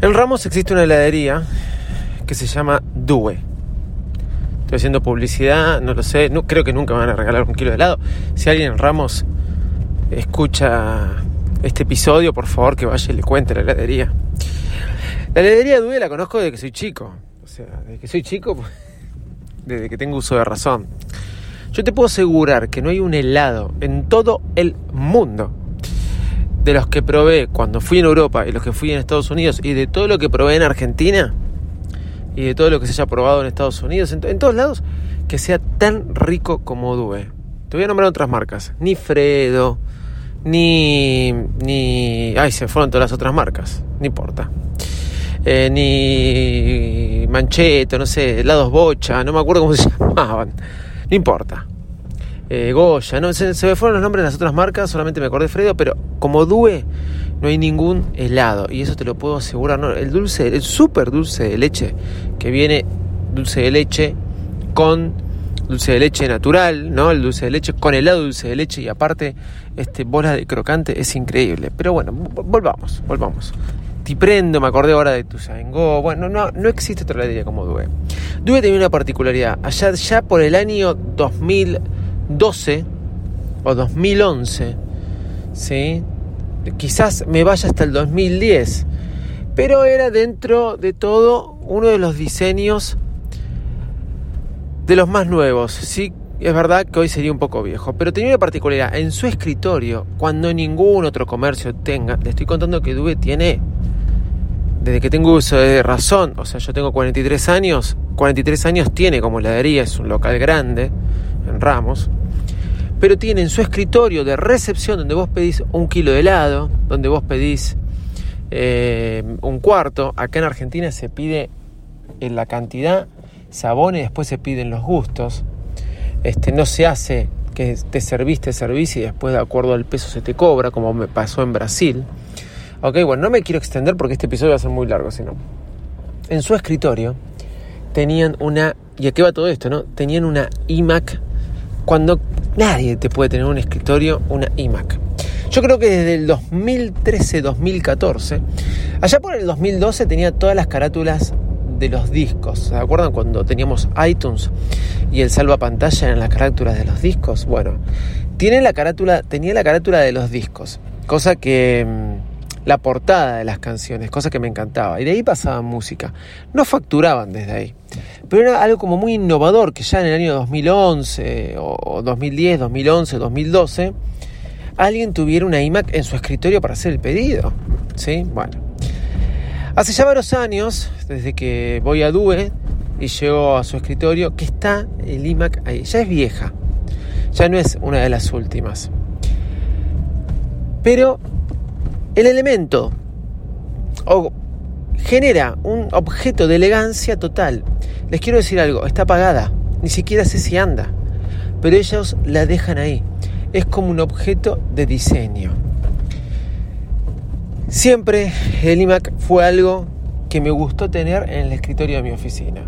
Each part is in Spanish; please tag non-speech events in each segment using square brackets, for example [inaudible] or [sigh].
En Ramos existe una heladería que se llama Due. Estoy haciendo publicidad, no lo sé, no, creo que nunca me van a regalar un kilo de helado. Si alguien en Ramos escucha este episodio, por favor que vaya y le cuente la heladería. La heladería Due la conozco desde que soy chico. O sea, desde que soy chico, pues, [laughs] desde que tengo uso de razón. Yo te puedo asegurar que no hay un helado en todo el mundo de los que probé cuando fui en Europa y los que fui en Estados Unidos y de todo lo que probé en Argentina y de todo lo que se haya probado en Estados Unidos, en, todos lados, que sea tan rico como Due. Te voy a nombrar otras marcas. Ni Fredo, ni... ni... Ay, se fueron todas las otras marcas. No importa. Eh, ni Mancheto, no sé, helados Bocha, no me acuerdo cómo se [laughs] llamaban. No importa. Eh, Goya, no se, me fueron los nombres de las otras marcas, solamente me acordé de Fredo, pero como Due no hay ningún helado y eso te lo puedo asegurar, no, el dulce, el súper dulce de leche que viene dulce de leche con dulce de leche natural, ¿no? El dulce de leche con helado dulce de leche y aparte este bola de crocante es increíble. Pero bueno, volvamos, volvamos. prendo, me acordé ahora de tu Go. Bueno, no, no existe otra heladería como Due. Due tenía una particularidad. Allá ya por el año 2000 12 o 2011, ¿sí? quizás me vaya hasta el 2010, pero era dentro de todo uno de los diseños de los más nuevos. Sí, es verdad que hoy sería un poco viejo, pero tenía una particularidad. En su escritorio, cuando ningún otro comercio tenga, le estoy contando que Dube tiene, desde que tengo uso de razón, o sea, yo tengo 43 años, 43 años tiene como heladería, es un local grande en Ramos, pero tiene en su escritorio de recepción donde vos pedís un kilo de helado, donde vos pedís eh, un cuarto, acá en Argentina se pide en la cantidad, sabón y después se piden los gustos, este, no se hace que te servís, te servís y después de acuerdo al peso se te cobra, como me pasó en Brasil. Ok, bueno, no me quiero extender porque este episodio va a ser muy largo, sino. En su escritorio tenían una. ¿Y a qué va todo esto, no? Tenían una iMac cuando nadie te puede tener un escritorio, una iMac. Yo creo que desde el 2013-2014, allá por el 2012 tenía todas las carátulas de los discos. ¿Se acuerdan cuando teníamos iTunes y el salva pantalla en las carátulas de los discos? Bueno, tiene la carátula, tenía la carátula de los discos, cosa que mm, la portada de las canciones, cosa que me encantaba. Y de ahí pasaban música. No facturaban desde ahí. Pero era algo como muy innovador que ya en el año 2011 o 2010, 2011, 2012, alguien tuviera una iMac en su escritorio para hacer el pedido. ¿Sí? Bueno. Hace ya varios años, desde que voy a Due y llego a su escritorio, que está el iMac ahí. Ya es vieja. Ya no es una de las últimas. Pero el elemento o genera un objeto de elegancia total. Les quiero decir algo, está apagada, ni siquiera sé si anda, pero ellos la dejan ahí. Es como un objeto de diseño. Siempre el iMac fue algo que me gustó tener en el escritorio de mi oficina.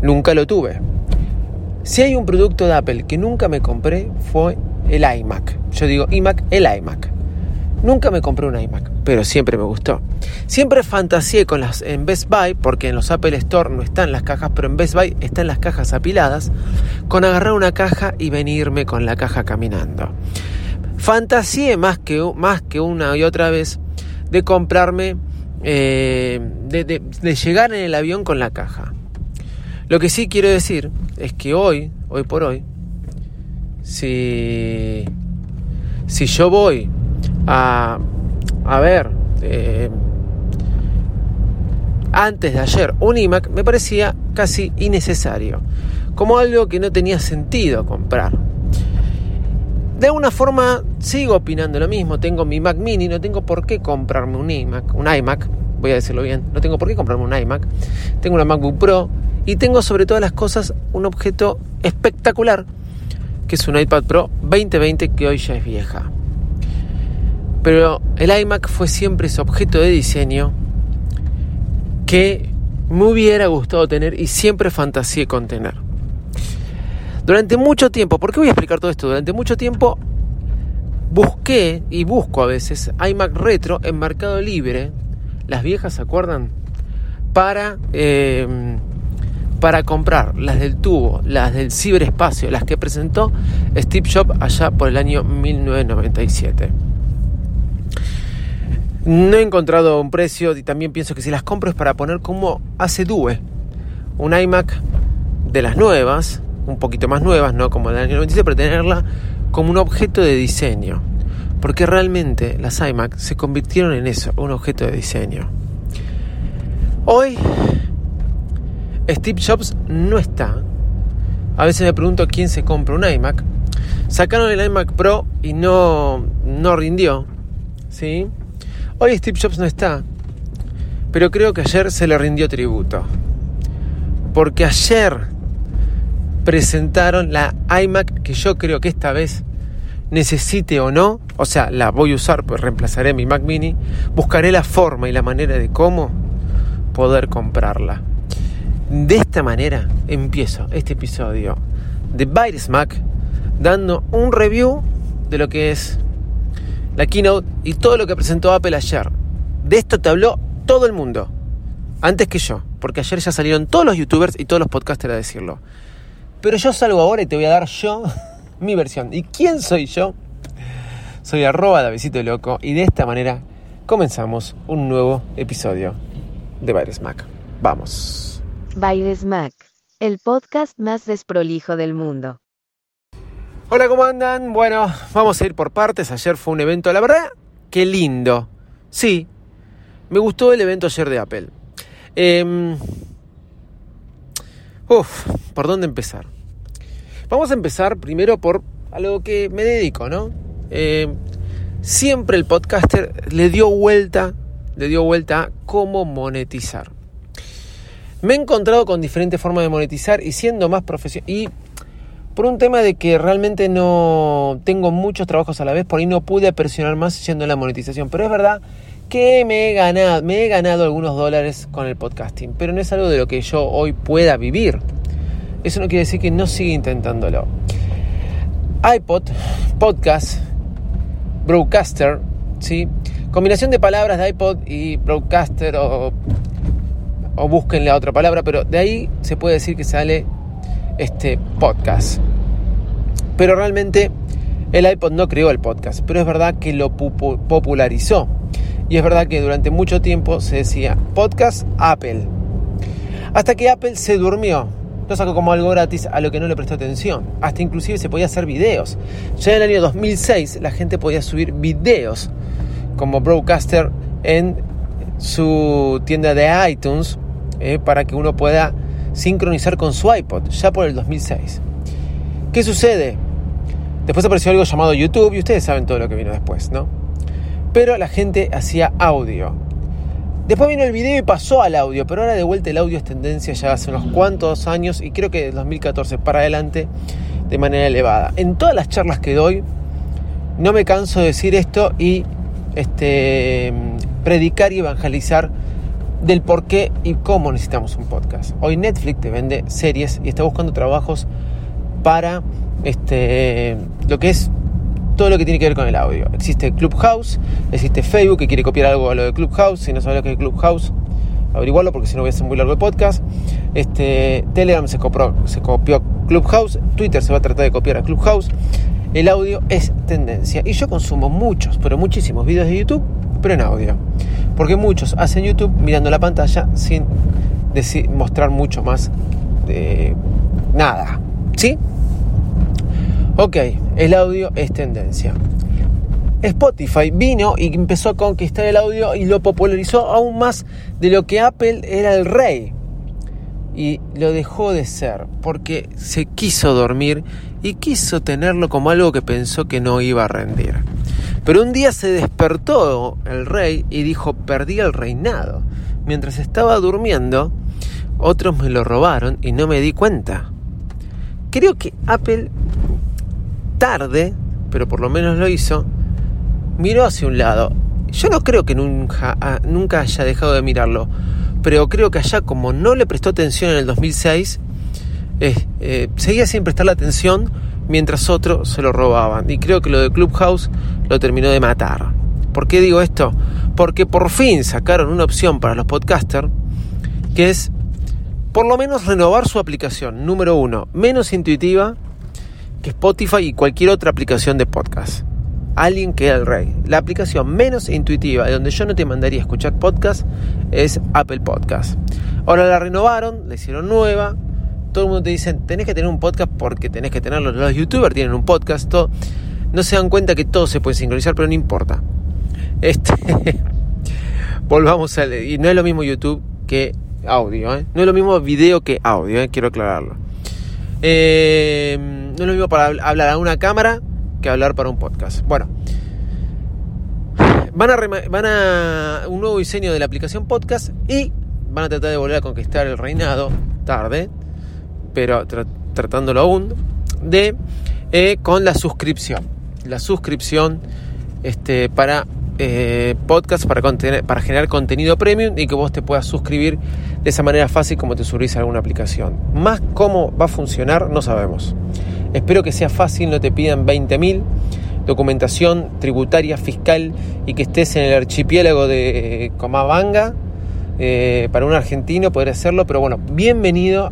Nunca lo tuve. Si hay un producto de Apple que nunca me compré fue el iMac. Yo digo iMac, el iMac. Nunca me compré un iMac, pero siempre me gustó. Siempre fantaseé con las en Best Buy, porque en los Apple Store no están las cajas, pero en Best Buy están las cajas apiladas, con agarrar una caja y venirme con la caja caminando. Fantaseé más que, más que una y otra vez de comprarme, eh, de, de llegar en el avión con la caja. Lo que sí quiero decir es que hoy, hoy por hoy, si, si yo voy a, ver, eh, antes de ayer un iMac me parecía casi innecesario, como algo que no tenía sentido comprar. De alguna forma sigo opinando lo mismo. Tengo mi Mac Mini, no tengo por qué comprarme un iMac, un iMac, voy a decirlo bien. No tengo por qué comprarme un iMac. Tengo una MacBook Pro y tengo sobre todas las cosas un objeto espectacular que es un iPad Pro 2020 que hoy ya es vieja. Pero el iMac fue siempre ese objeto de diseño que me hubiera gustado tener y siempre fantaseé con tener. Durante mucho tiempo, ¿por qué voy a explicar todo esto? Durante mucho tiempo busqué y busco a veces iMac retro en Mercado Libre, las viejas, ¿se acuerdan? Para, eh, para comprar las del tubo, las del ciberespacio, las que presentó Steve Jobs allá por el año 1997. No he encontrado un precio y también pienso que si las compro es para poner como hace Due, un iMac de las nuevas, un poquito más nuevas, no como el año 97, pero tenerla como un objeto de diseño. Porque realmente las iMac se convirtieron en eso, un objeto de diseño. Hoy Steve Jobs no está. A veces me pregunto quién se compra un iMac. Sacaron el iMac Pro y no, no rindió. ¿sí? Hoy Steve Jobs no está. Pero creo que ayer se le rindió tributo. Porque ayer presentaron la iMac que yo creo que esta vez necesite o no, o sea, la voy a usar, pues reemplazaré mi Mac mini, buscaré la forma y la manera de cómo poder comprarla. De esta manera empiezo este episodio de Bytes Mac dando un review de lo que es la keynote y todo lo que presentó Apple ayer. De esto te habló todo el mundo, antes que yo, porque ayer ya salieron todos los youtubers y todos los podcasters a decirlo. Pero yo salgo ahora y te voy a dar yo [laughs] mi versión. ¿Y quién soy yo? Soy arroba Davidito Loco y de esta manera comenzamos un nuevo episodio de Baires Mac. Vamos. Baires Mac, el podcast más desprolijo del mundo. Hola, ¿cómo andan? Bueno, vamos a ir por partes. Ayer fue un evento, la verdad, qué lindo. Sí, me gustó el evento ayer de Apple. Eh, Uf, ¿por dónde empezar? Vamos a empezar primero por algo que me dedico, ¿no? Eh, siempre el podcaster le dio vuelta, le dio vuelta a cómo monetizar. Me he encontrado con diferentes formas de monetizar y siendo más profesional. Por un tema de que realmente no tengo muchos trabajos a la vez, por ahí no pude presionar más yendo en la monetización. Pero es verdad que me he ganado, algunos dólares con el podcasting, pero no es algo de lo que yo hoy pueda vivir. Eso no quiere decir que no siga intentándolo. iPod, podcast, broadcaster, ¿sí? Combinación de palabras de iPod y broadcaster o, o busquen la otra palabra, pero de ahí se puede decir que sale este podcast. Pero realmente el iPod no creó el podcast, pero es verdad que lo popularizó. Y es verdad que durante mucho tiempo se decía podcast Apple. Hasta que Apple se durmió. Lo sacó como algo gratis a lo que no le prestó atención. Hasta inclusive se podía hacer videos. Ya en el año 2006 la gente podía subir videos como broadcaster en su tienda de iTunes eh, para que uno pueda sincronizar con su iPod, ya por el 2006. ¿Qué sucede? Después apareció algo llamado YouTube y ustedes saben todo lo que vino después, ¿no? pero la gente hacía audio. Después vino el video y pasó al audio, pero ahora de vuelta el audio es tendencia ya hace unos cuantos años y creo que de 2014 para adelante de manera elevada. En todas las charlas que doy, no me canso de decir esto y este, predicar y evangelizar del por qué y cómo necesitamos un podcast. Hoy Netflix te vende series y está buscando trabajos para este, lo que es todo lo que tiene que ver con el audio. Existe Clubhouse, existe Facebook que quiere copiar algo a lo de Clubhouse. Si no sabes lo que es Clubhouse, averiguarlo porque si no voy a hacer muy largo el podcast. Este, Telegram se, copió, se copió Clubhouse, Twitter se va a tratar de copiar a Clubhouse. El audio es tendencia y yo consumo muchos, pero muchísimos vídeos de YouTube, pero en audio. Porque muchos hacen YouTube mirando la pantalla sin mostrar mucho más de nada. ¿Sí? Ok, el audio es tendencia. Spotify vino y empezó a conquistar el audio y lo popularizó aún más de lo que Apple era el rey. Y lo dejó de ser porque se quiso dormir y quiso tenerlo como algo que pensó que no iba a rendir. Pero un día se despertó el rey y dijo, perdí el reinado. Mientras estaba durmiendo, otros me lo robaron y no me di cuenta. Creo que Apple tarde, pero por lo menos lo hizo, miró hacia un lado. Yo no creo que nunca, ah, haya dejado de mirarlo, pero creo que allá como no le prestó atención en el 2006, eh, seguía sin prestarle atención mientras otros se lo robaban. Y creo que lo de Clubhouse lo terminó de matar. ¿Por qué digo esto? Porque por fin sacaron una opción para los podcasters que es por lo menos renovar su aplicación. Número uno, menos intuitiva que Spotify y cualquier otra aplicación de podcast. Alguien que el rey. La aplicación menos intuitiva de donde yo no te mandaría a escuchar podcast es Apple Podcast. Ahora la renovaron, la hicieron nueva. Todo el mundo te dice, tenés que tener un podcast porque tenés que tenerlo. Los youtubers tienen un podcast. No se dan cuenta que todo se puede sincronizar, pero no importa. Este, [laughs] volvamos a... Y no es lo mismo YouTube que audio. ¿eh? No es lo mismo video que audio, ¿eh? quiero aclararlo. Eh, no es lo mismo para hablar a una cámara que hablar para un podcast. Bueno, van a, van a un nuevo diseño de la aplicación podcast y van a tratar de volver a conquistar el reinado tarde, pero tratándolo aún de eh, con la suscripción. La suscripción este, para eh, podcast para, generar contenido premium y que vos te puedas suscribir de esa manera fácil como te subís a alguna aplicación. Más cómo va a funcionar no sabemos. Espero que sea fácil, no te pidan 20.000 documentación tributaria, fiscal y que estés en el archipiélago de Comabanga. Eh, para un argentino poder hacerlo, pero bueno, bienvenido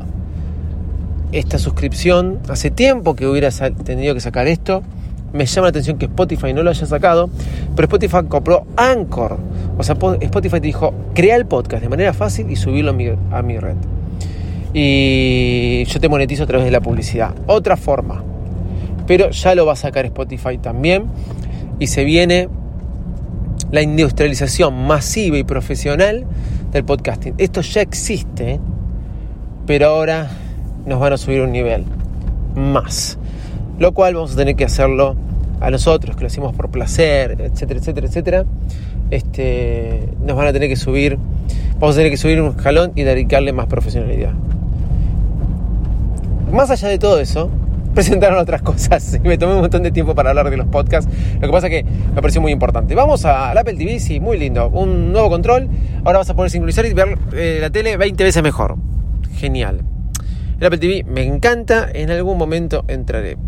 esta suscripción. Hace tiempo que hubiera tenido que sacar esto me llama la atención que Spotify no lo haya sacado, pero Spotify compró Anchor. O sea, Spotify te dijo, crea el podcast de manera fácil y subirlo a mi, red. Y yo te monetizo a través de la publicidad. Otra forma. Pero ya lo va a sacar Spotify también. Y se viene la industrialización masiva y profesional del podcasting. Esto ya existe, pero ahora nos van a subir un nivel más lo cual vamos a tener que hacerlo a nosotros, que lo hacemos por placer, etcétera, etcétera, etcétera. Este, nos van a tener que subir, vamos a tener que subir un escalón y dedicarle más profesionalidad. Más allá de todo eso, [laughs] presentaron otras cosas y me tomé un montón de tiempo para hablar de los podcasts. Lo que pasa es que me pareció muy importante. Vamos al Apple TV, sí, muy lindo. Un nuevo control. Ahora vas a poder sincronizar y ver eh, la tele 20 veces mejor. Genial. El Apple TV me encanta. En algún momento entraré.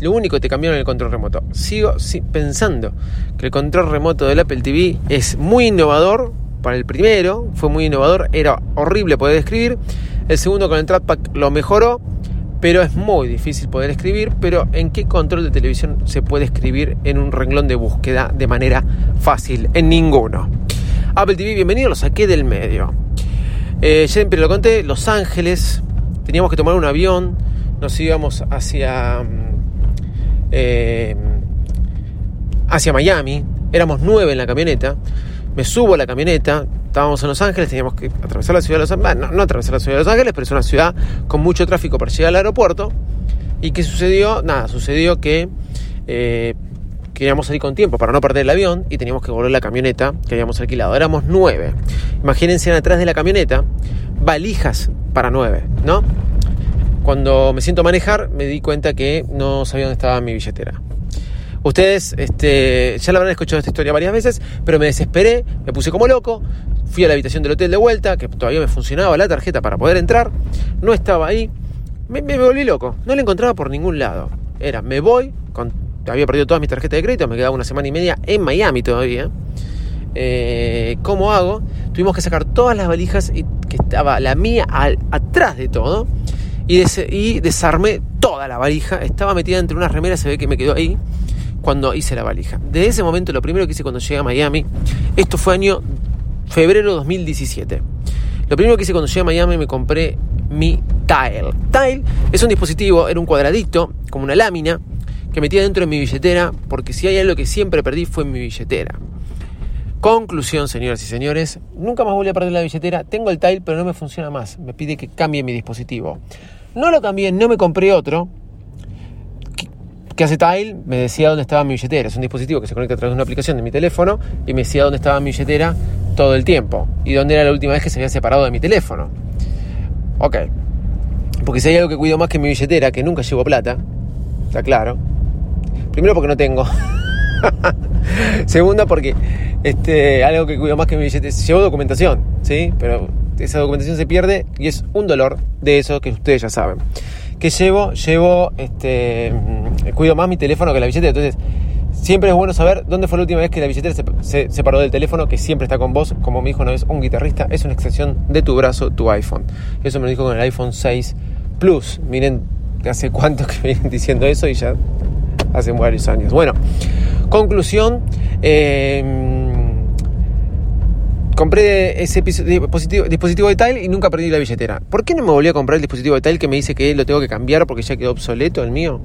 Lo único que te cambiaron el control remoto. Sigo pensando que el control remoto del Apple TV es muy innovador. Para el primero fue muy innovador, era horrible poder escribir. El segundo con el trackpad lo mejoró, pero es muy difícil poder escribir. Pero ¿en qué control de televisión se puede escribir en un renglón de búsqueda de manera fácil? En ninguno. Apple TV, bienvenido, lo saqué del medio. Eh, siempre lo conté, Los Ángeles, teníamos que tomar un avión, nos íbamos hacia mm, eh, hacia Miami. Éramos nueve en la camioneta. Me subo a la camioneta. Estábamos en Los Ángeles, teníamos que atravesar la ciudad de Los Ángeles. No, no atravesar la ciudad de Los Ángeles, pero es una ciudad con mucho tráfico para llegar al aeropuerto. ¿Y qué sucedió? Nada, sucedió que eh, queríamos salir con tiempo para no perder el avión y teníamos que volver la camioneta que habíamos alquilado. Éramos nueve. Imagínense atrás de la camioneta valijas para nueve, ¿no? cuando me siento a manejar me di cuenta que no sabía dónde estaba mi billetera. Ustedes este, ya la habrán escuchado esta historia varias veces, pero me desesperé, me puse como loco, fui a la habitación del hotel de vuelta, que todavía me funcionaba la tarjeta para poder entrar, no estaba ahí, me, volví loco, no la encontraba por ningún lado. Era, me voy, había perdido todas mis tarjetas de crédito, me quedaba una semana y media en Miami todavía. Eh, ¿Cómo hago? Tuvimos que sacar todas las valijas y que estaba la mía atrás de todo y, desarmé toda la valija. Estaba metida entre unas remeras, se ve que me quedó ahí cuando hice la valija. Desde ese momento, lo primero que hice cuando llegué a Miami, esto fue año febrero 2017. Lo primero que hice cuando llegué a Miami me compré mi Tile. Tile es un dispositivo, era un cuadradito, como una lámina, que metía dentro de mi billetera, porque si hay algo que siempre perdí fue mi billetera. Conclusión, señoras y señores, nunca más volví a perder la billetera. Tengo el Tile, pero no me funciona más. Me pide que cambie mi dispositivo. No lo cambié, no me compré otro. que hace Tile me decía dónde estaba mi billetera. Es un dispositivo que se conecta a través de una aplicación de mi teléfono y me decía dónde estaba mi billetera todo el tiempo y dónde era la última vez que se había separado de mi teléfono. Ok. Porque si hay algo que cuido más que mi billetera, que nunca llevo plata, está claro. Primero porque no tengo. [laughs] [laughs] Segunda porque este, algo que cuido más que mi billetera, llevo documentación, ¿sí? Pero esa documentación se pierde y es un dolor de eso que ustedes ya saben. Que llevo, llevo, este, mm, cuido más mi teléfono que la billetera. Entonces, siempre es bueno saber dónde fue la última vez que la billetera se, separó del teléfono, que siempre está con vos. Como me dijo una vez un guitarrista, es una extensión de tu brazo, tu iPhone. Eso me lo dijo con el iPhone 6 Plus. Miren, hace cuánto que me vienen diciendo eso y ya hace varios años. Bueno, conclusión. Eh, compré ese dispositivo, dispositivo de Tile y nunca perdí la billetera. ¿Por qué no me volví a comprar el dispositivo de Tile que me dice que lo tengo que cambiar porque ya quedó obsoleto el mío?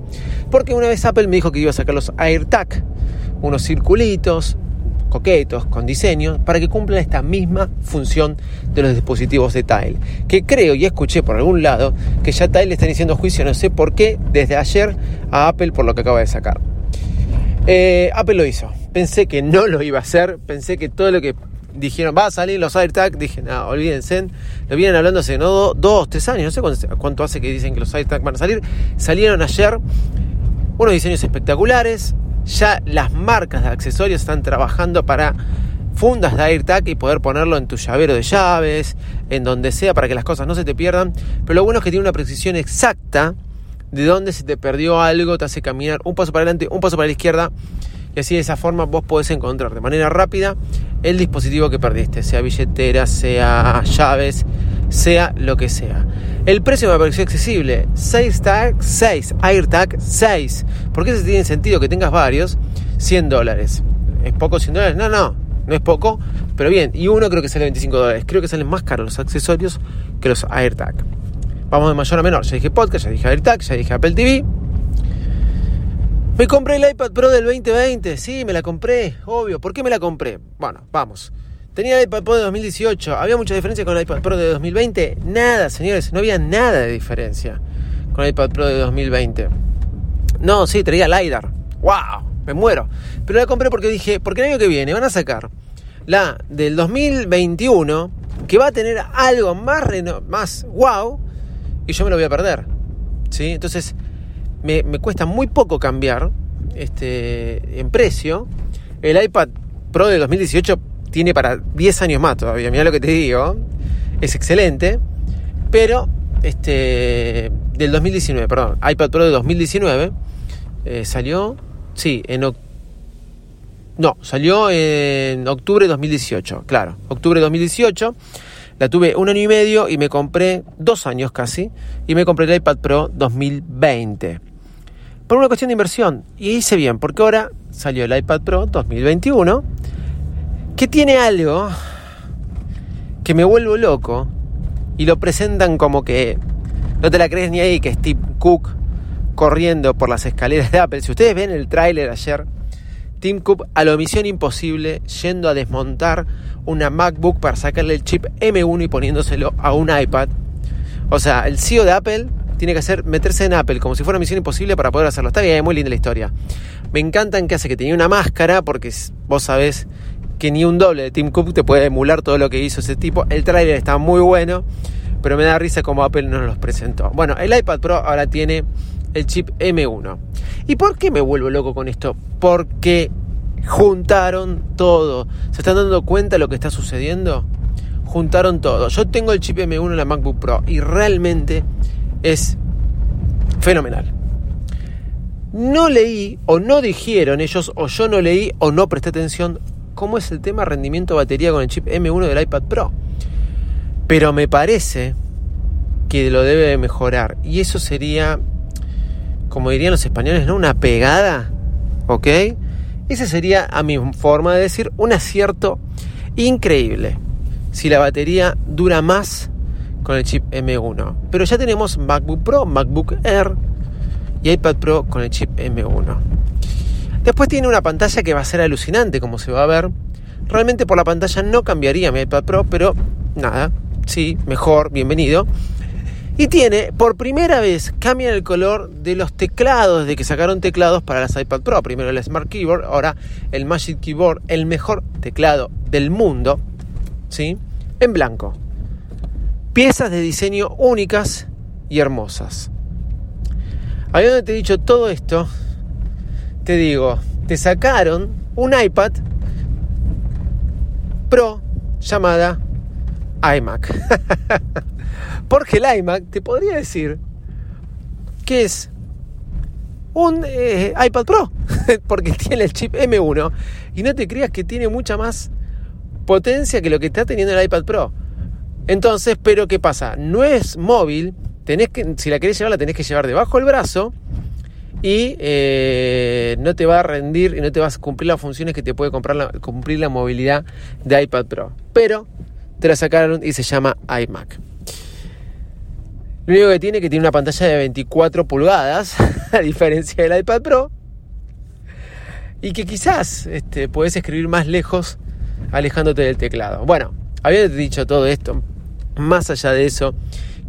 Porque una vez Apple me dijo que iba a sacar los AirTag, unos circulitos coquetos, con diseño, para que cumplan esta misma función de los dispositivos de Tile. Que creo y escuché por algún lado que ya Tile está iniciando juicio, no sé por qué, desde ayer a Apple por lo que acaba de sacar. Eh, Apple lo hizo. Pensé que no lo iba a hacer, pensé que todo lo que dijeron, va a salir los AirTag, dije, no, olvídense, lo vienen hablando hace no, dos, tres años, no sé cuánto, hace que dicen que los AirTag van a salir, salieron ayer unos diseños espectaculares, ya las marcas de accesorios están trabajando para fundas de AirTag y poder ponerlo en tu llavero de llaves, en donde sea, para que las cosas no se te pierdan, pero lo bueno es que tiene una precisión exacta de dónde se te perdió algo, te hace caminar un paso para adelante, un paso para la izquierda, y así de esa forma vos podés encontrar de manera rápida el dispositivo que perdiste, sea billetera, sea llaves, sea lo que sea. El precio me pareció accesible, 6 tag, 6, AirTag 6. porque qué se tiene sentido que tengas varios? 100 dólares. ¿Es poco 100 dólares? No, no, no es poco, pero bien. Y uno creo que sale 25 dólares. Creo que salen más caros los accesorios que los AirTag. Vamos de mayor a menor. Ya dije podcast, ya dije AirTag, ya dije Apple TV. Me compré el iPad Pro del 2020, sí, me la compré, obvio. ¿Por qué me la compré? Bueno, vamos. Tenía el iPad Pro de 2018. ¿Había mucha diferencia con el iPad Pro de 2020? Nada, señores, no había nada de diferencia con el iPad Pro de 2020. No, sí, traía LiDAR. ¡Wow! Me muero. Pero la compré porque dije, porque el año que viene van a sacar la del 2021, que va a tener algo más, más wow, y yo me lo voy a perder. ¿Sí? Entonces me, cuesta muy poco cambiar este, en precio. El iPad Pro de 2018 tiene para 10 años más todavía, mira lo que te digo. Es excelente, pero este del 2019, perdón, iPad Pro de 2019 eh, salió, sí, en no, salió en octubre de 2018, claro, octubre de 2018. La tuve un año y medio y me compré dos años casi y me compré el iPad Pro 2020 por una cuestión de inversión. Y hice bien, porque ahora salió el iPad Pro 2021, que tiene algo que me vuelvo loco y lo presentan como que no te la crees ni ahí que Steve Cook corriendo por las escaleras de Apple. Si ustedes ven el tráiler ayer, Tim Cook a la misión imposible yendo a desmontar una MacBook para sacarle el chip M1 y poniéndoselo a un iPad. O sea, el CEO de Apple tiene que hacer meterse en Apple como si fuera misión imposible para poder hacerlo. Está bien, muy linda la historia. Me encanta en que hace que tenía una máscara, porque vos sabés que ni un doble de Tim Cook te puede emular todo lo que hizo ese tipo. El trailer está muy bueno, pero me da risa como Apple no los presentó. Bueno, el iPad Pro ahora tiene el chip M1. ¿Y por qué me vuelvo loco con esto? Porque juntaron todo. ¿Se están dando cuenta de lo que está sucediendo? Juntaron todo. Yo tengo el chip M1 en la MacBook Pro y realmente es fenomenal. No leí o no dijeron ellos o yo no leí o no presté atención cómo es el tema rendimiento batería con el chip M1 del iPad Pro. Pero me parece que lo debe mejorar. Y eso sería, como dirían los españoles, ¿no? Una pegada. ¿Ok? Ese sería, a mi forma de decir, un acierto increíble. Si la batería dura más con el chip M1. Pero ya tenemos MacBook Pro, MacBook Air y iPad Pro con el chip M1. Después tiene una pantalla que va a ser alucinante como se va a ver. Realmente por la pantalla no cambiaría mi iPad Pro, pero nada, sí, mejor, bienvenido. Y tiene, por primera vez, cambian el color de los teclados, de que sacaron teclados para las iPad Pro. Primero el Smart Keyboard, ahora el Magic Keyboard, el mejor teclado del mundo, ¿sí? En blanco. Piezas de diseño únicas y hermosas. Habiendo te dicho todo esto, te digo, te sacaron un iPad Pro llamada iMac. [laughs] Porque el iMac te podría decir que es un eh, iPad Pro, [laughs] porque tiene el chip M1 y no te creas que tiene mucha más potencia que lo que está teniendo el iPad Pro. Entonces, pero ¿qué pasa? No es móvil, tenés que, si la querés llevar, la tenés que llevar debajo del brazo y eh, no te va a rendir y no te vas a cumplir las funciones que te puede comprar cumplir la movilidad de iPad Pro. Pero te la sacaron y se llama iMac. Lo único que tiene es que tiene una pantalla de 24 pulgadas, [laughs] a diferencia del iPad Pro, y que quizás este, puedes escribir más lejos alejándote del teclado. Bueno, había dicho todo esto, más allá de eso,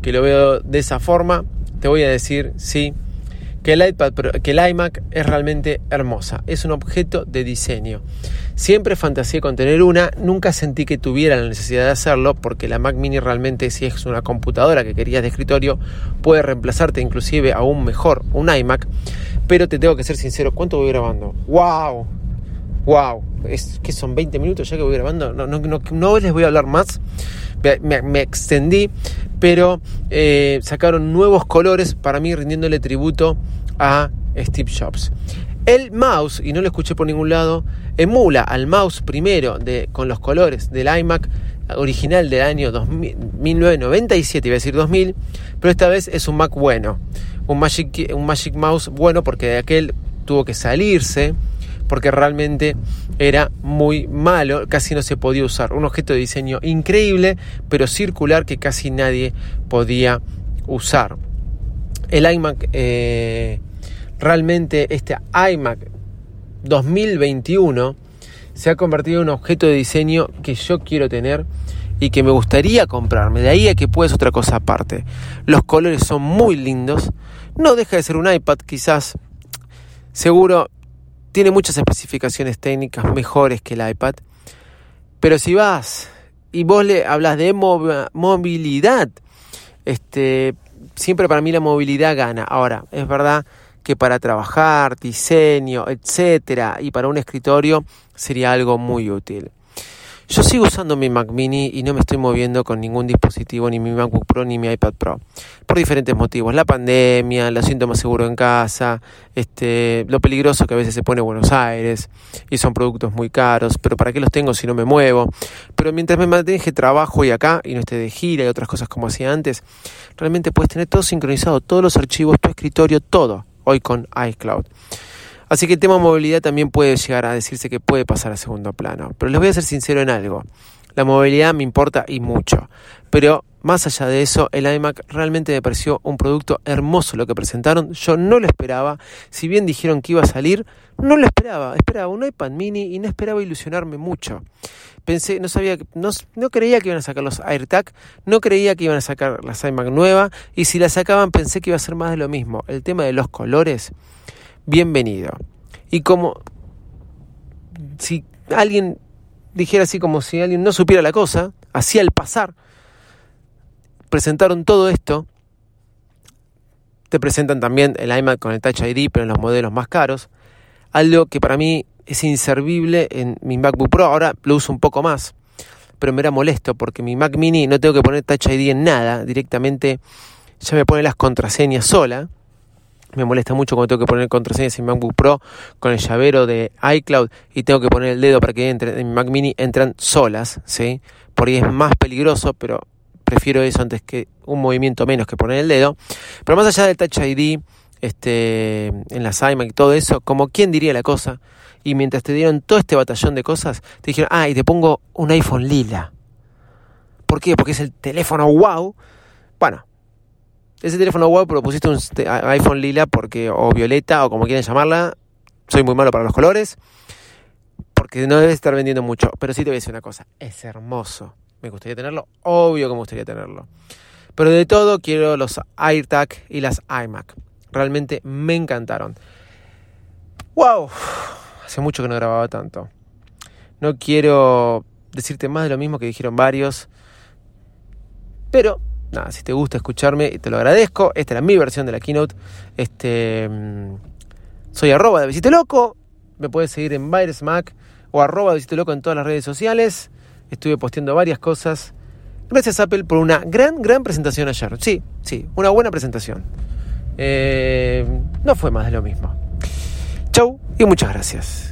que lo veo de esa forma, te voy a decir, sí, que el, iPad que el iMac es realmente hermosa, es un objeto de diseño. Siempre fantaseé con tener una, nunca sentí que tuviera la necesidad de hacerlo porque la Mac mini realmente si es una computadora que querías de escritorio puede reemplazarte inclusive aún mejor un iMac, pero te tengo que ser sincero, ¿cuánto voy grabando? ¡Wow! ¡Wow! Es que son 20 minutos ya que voy grabando, no, no, no, les voy a hablar más, me, extendí, pero eh, sacaron nuevos colores para mí rindiéndole tributo a Steve Jobs. El mouse, y no lo escuché por ningún lado, emula al mouse primero de, con los colores del iMac original del año 1997, iba a decir 2000, pero esta vez es un Mac bueno, un Magic, un Magic Mouse bueno porque de aquel tuvo que salirse porque realmente era muy malo, casi no se podía usar. Un objeto de diseño increíble, pero circular que casi nadie podía usar. El iMac, eh, realmente este iMac 2021 se ha convertido en un objeto de diseño que yo quiero tener y que me gustaría comprarme. De ahí a que puedes otra cosa aparte. Los colores son muy lindos. No deja de ser un iPad, quizás. Seguro tiene muchas especificaciones técnicas mejores que el iPad. Pero si vas y vos le hablas de movilidad, este, siempre para mí la movilidad gana. Ahora, es verdad que para trabajar, diseño, etcétera, y para un escritorio sería algo muy útil. Yo sigo usando mi Mac mini y no me estoy moviendo con ningún dispositivo, ni mi MacBook Pro ni mi iPad Pro, por diferentes motivos. La pandemia, lo siento más seguro en casa, este, lo peligroso que a veces se pone Buenos Aires y son productos muy caros, pero ¿para qué los tengo si no me muevo? Pero mientras me mantenga trabajo y acá y no esté de gira y otras cosas como hacía antes, realmente puedes tener todo sincronizado, todos los archivos, tu escritorio, todo, hoy con iCloud. Así que el tema movilidad también puede llegar a decirse que puede pasar a segundo plano. Pero les voy a ser sincero en algo. La movilidad me importa y mucho. Pero más allá de eso, el iMac realmente me pareció un producto hermoso lo que presentaron. Yo no lo esperaba. Si bien dijeron que iba a salir, no lo esperaba. Esperaba un iPad mini y no esperaba ilusionarme mucho. Pensé, no sabía, no, no creía que iban a sacar los AirTag, no creía que iban a sacar las iMac nueva y si la sacaban pensé que iba a ser más de lo mismo. El tema de los colores bienvenido. Y como si alguien dijera así, como si alguien no supiera la cosa, así al pasar, presentaron todo esto. Te presentan también el iMac con el Touch ID, pero en los modelos más caros. Algo que para mí es inservible en mi MacBook Pro. Ahora lo uso un poco más, pero me era molesto porque mi Mac Mini no tengo que poner Touch ID en nada. Directamente ya me pone las contraseñas sola me molesta mucho cuando tengo que poner contraseñas en MacBook Pro con el llavero de iCloud y tengo que poner el dedo para que entre en Mac Mini entran solas, ¿sí? Por ahí es más peligroso, pero prefiero eso antes que un movimiento menos que poner el dedo. Pero más allá del Touch ID, este, en las iMac y todo eso, como quien diría la cosa, y mientras te dieron todo este batallón de cosas, te dijeron, ah, y te pongo un iPhone lila. ¿Por qué? Porque es el teléfono wow. Bueno, ese teléfono wow, pero pusiste un iPhone lila porque, o violeta, o como quieran llamarla. Soy muy malo para los colores. Porque no debe estar vendiendo mucho. Pero sí te voy a decir una cosa. Es hermoso. Me gustaría tenerlo. Obvio que me gustaría tenerlo. Pero de todo quiero los AirTag y las iMac. Realmente me encantaron. ¡Wow! Hace mucho que no grababa tanto. No quiero decirte más de lo mismo que dijeron varios. Pero, nada, si te gusta escucharme, te lo agradezco. Esta era mi versión de la keynote. Este, mm, soy arroba de Visite Loco. Me puedes seguir en Mac o arroba de Visite Loco en todas las redes sociales. Estuve posteando varias cosas. Gracias Apple por una gran, gran presentación ayer. Sí, sí, una buena presentación. Eh, no fue más de lo mismo. Chau y muchas gracias.